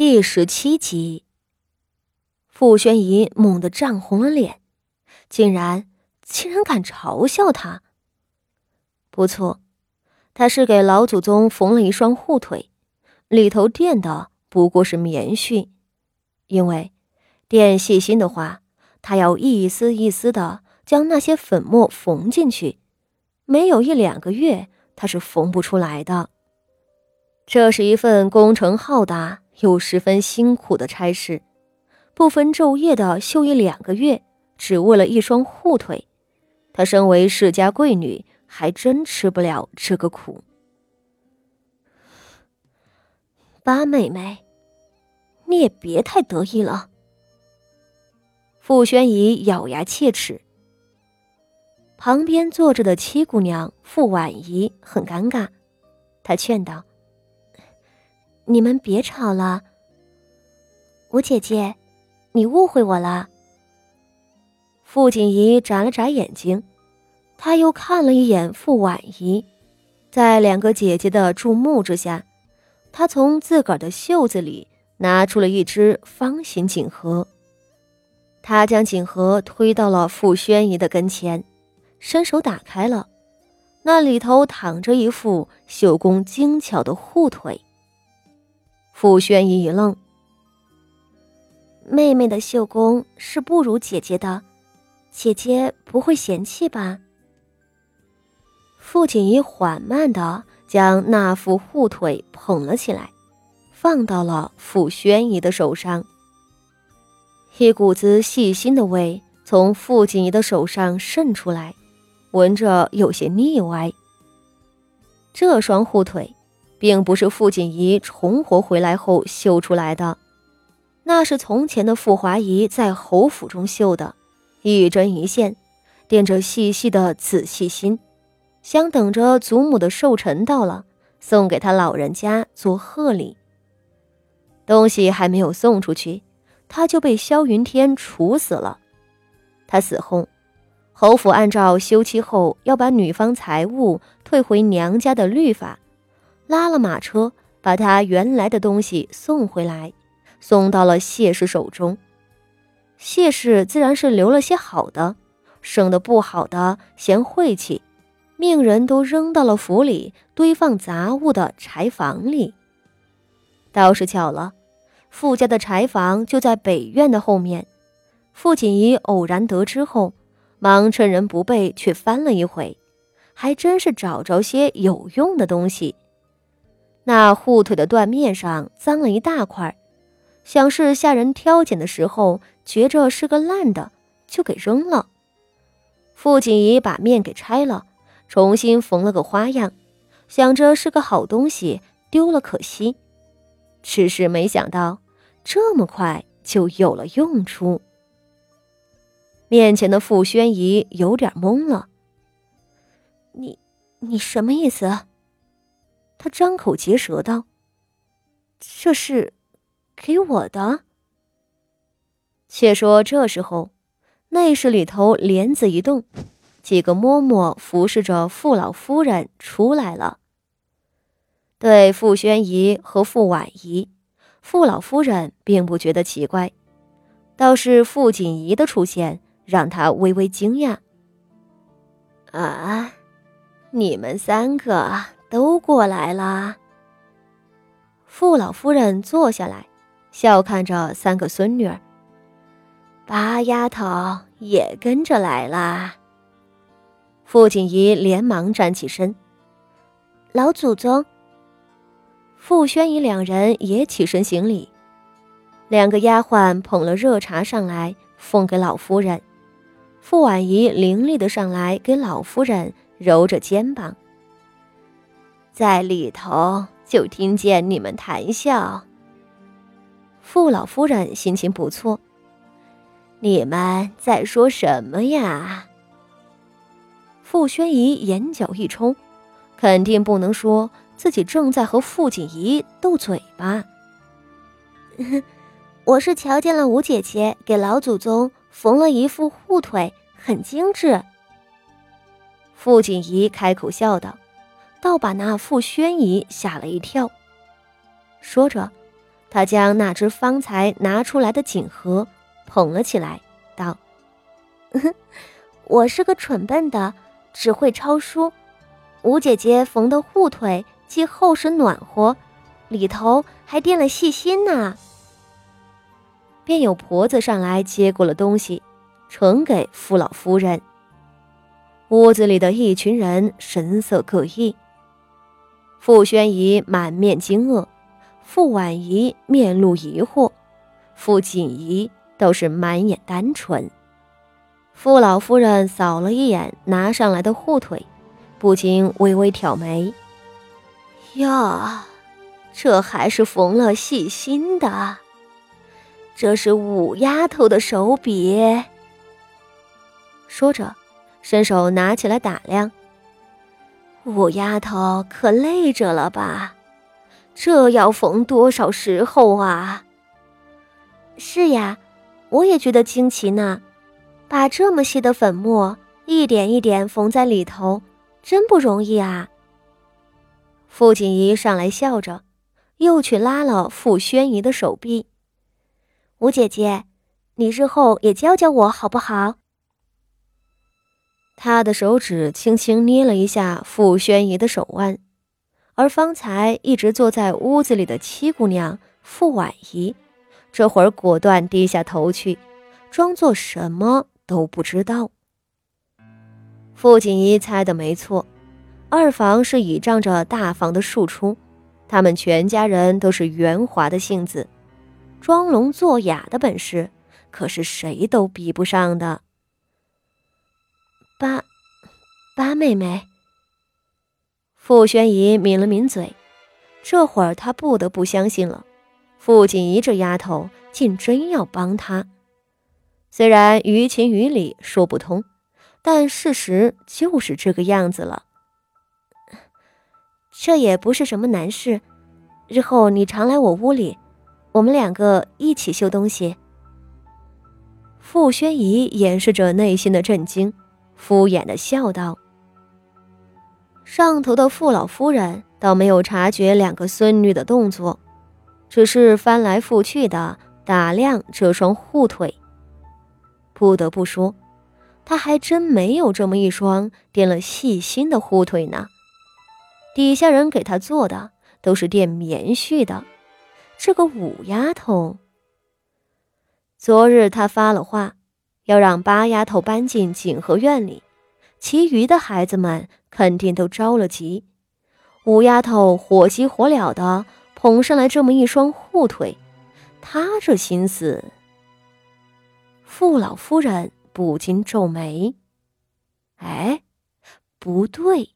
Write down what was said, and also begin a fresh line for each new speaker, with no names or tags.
第十七集，傅宣仪猛地涨红了脸，竟然竟然敢嘲笑他。不错，他是给老祖宗缝了一双护腿，里头垫的不过是棉絮，因为垫细心的话，他要一丝一丝的将那些粉末缝进去，没有一两个月，他是缝不出来的。这是一份工程浩大。又十分辛苦的差事，不分昼夜的绣一两个月，只为了一双护腿。她身为世家贵女，还真吃不了这个苦。八妹妹，你也别太得意了。傅宣仪咬牙切齿。旁边坐着的七姑娘傅婉仪很尴尬，她劝道。你们别吵了，吴姐姐，你误会我了。傅锦仪眨了眨眼睛，他又看了一眼傅婉仪，在两个姐姐的注目之下，他从自个儿的袖子里拿出了一只方形锦盒，他将锦盒推到了傅宣仪的跟前，伸手打开了，那里头躺着一副绣工精巧的护腿。傅宣仪一愣：“妹妹的绣工是不如姐姐的，姐姐不会嫌弃吧？”傅锦仪缓慢的将那副护腿捧了起来，放到了傅宣仪的手上。一股子细心的味从傅锦仪的手上渗出来，闻着有些腻歪。这双护腿。并不是傅锦仪重活回来后绣出来的，那是从前的傅华仪在侯府中绣的，一针一线，垫着细细的仔细心，想等着祖母的寿辰到了，送给他老人家做贺礼。东西还没有送出去，他就被萧云天处死了。他死后，侯府按照休妻后要把女方财物退回娘家的律法。拉了马车，把他原来的东西送回来，送到了谢氏手中。谢氏自然是留了些好的，剩的不好的嫌晦气，命人都扔到了府里堆放杂物的柴房里。倒是巧了，傅家的柴房就在北院的后面。傅锦仪偶然得知后，忙趁人不备去翻了一回，还真是找着些有用的东西。那护腿的缎面上脏了一大块，想是下人挑拣的时候觉着是个烂的，就给扔了。傅锦仪把面给拆了，重新缝了个花样，想着是个好东西，丢了可惜。只是没想到这么快就有了用处。面前的傅宣仪有点懵了：“你，你什么意思？”他张口结舌道：“这是给我的。”且说这时候，内室里头帘子一动，几个嬷嬷服侍着傅老夫人出来了。对傅宣仪和傅婉仪，傅老夫人并不觉得奇怪，倒是傅锦仪的出现让她微微惊讶。啊，你们三个。都过来了。傅老夫人坐下来，笑看着三个孙女儿。八丫头也跟着来了。傅锦仪连忙站起身。老祖宗。傅宣仪两人也起身行礼。两个丫鬟捧了热茶上来，奉给老夫人。傅婉仪伶俐的上来给老夫人揉着肩膀。在里头就听见你们谈笑。傅老夫人心情不错。你们在说什么呀？傅宣仪眼角一冲，肯定不能说自己正在和傅锦仪斗嘴巴。我是瞧见了吴姐姐给老祖宗缝了一副护腿，很精致。傅锦仪开口笑道。倒把那傅宣仪吓了一跳。说着，他将那只方才拿出来的锦盒捧了起来，道：“我是个蠢笨的，只会抄书。吴姐姐缝的护腿既厚实暖和，里头还垫了细心呢。”便有婆子上来接过了东西，呈给傅老夫人。屋子里的一群人神色各异。傅宣仪满面惊愕，傅婉仪面露疑惑，傅锦仪都是满眼单纯。傅老夫人扫了一眼拿上来的护腿，不禁微微挑眉：“呀，这还是缝了细心的。这是五丫头的手笔。”说着。伸手拿起来打量，五丫头可累着了吧？这要缝多少时候啊？是呀，我也觉得惊奇呢。把这么细的粉末一点一点缝在里头，真不容易啊。傅锦仪上来笑着，又去拉了傅宣仪的手臂。吴姐姐，你日后也教教我好不好？他的手指轻轻捏了一下傅宣仪的手腕，而方才一直坐在屋子里的七姑娘傅婉仪，这会儿果断低下头去，装作什么都不知道。傅锦仪猜的没错，二房是倚仗着大房的庶出，他们全家人都是圆滑的性子，装聋作哑的本事可是谁都比不上的。八，八妹妹。傅宣仪抿了抿嘴，这会儿他不得不相信了，傅锦仪这丫头竟真要帮他。虽然于情于理说不通，但事实就是这个样子了。这也不是什么难事，日后你常来我屋里，我们两个一起修东西。傅宣仪掩饰着内心的震惊。敷衍的笑道：“上头的傅老夫人倒没有察觉两个孙女的动作，只是翻来覆去的打量这双护腿。不得不说，她还真没有这么一双垫了细心的护腿呢。底下人给她做的都是垫棉絮的。这个五丫头，昨日她发了话。”要让八丫头搬进锦和院里，其余的孩子们肯定都着了急。五丫头火急火燎的捧上来这么一双护腿，她这心思……傅老夫人不禁皱眉。哎，不对，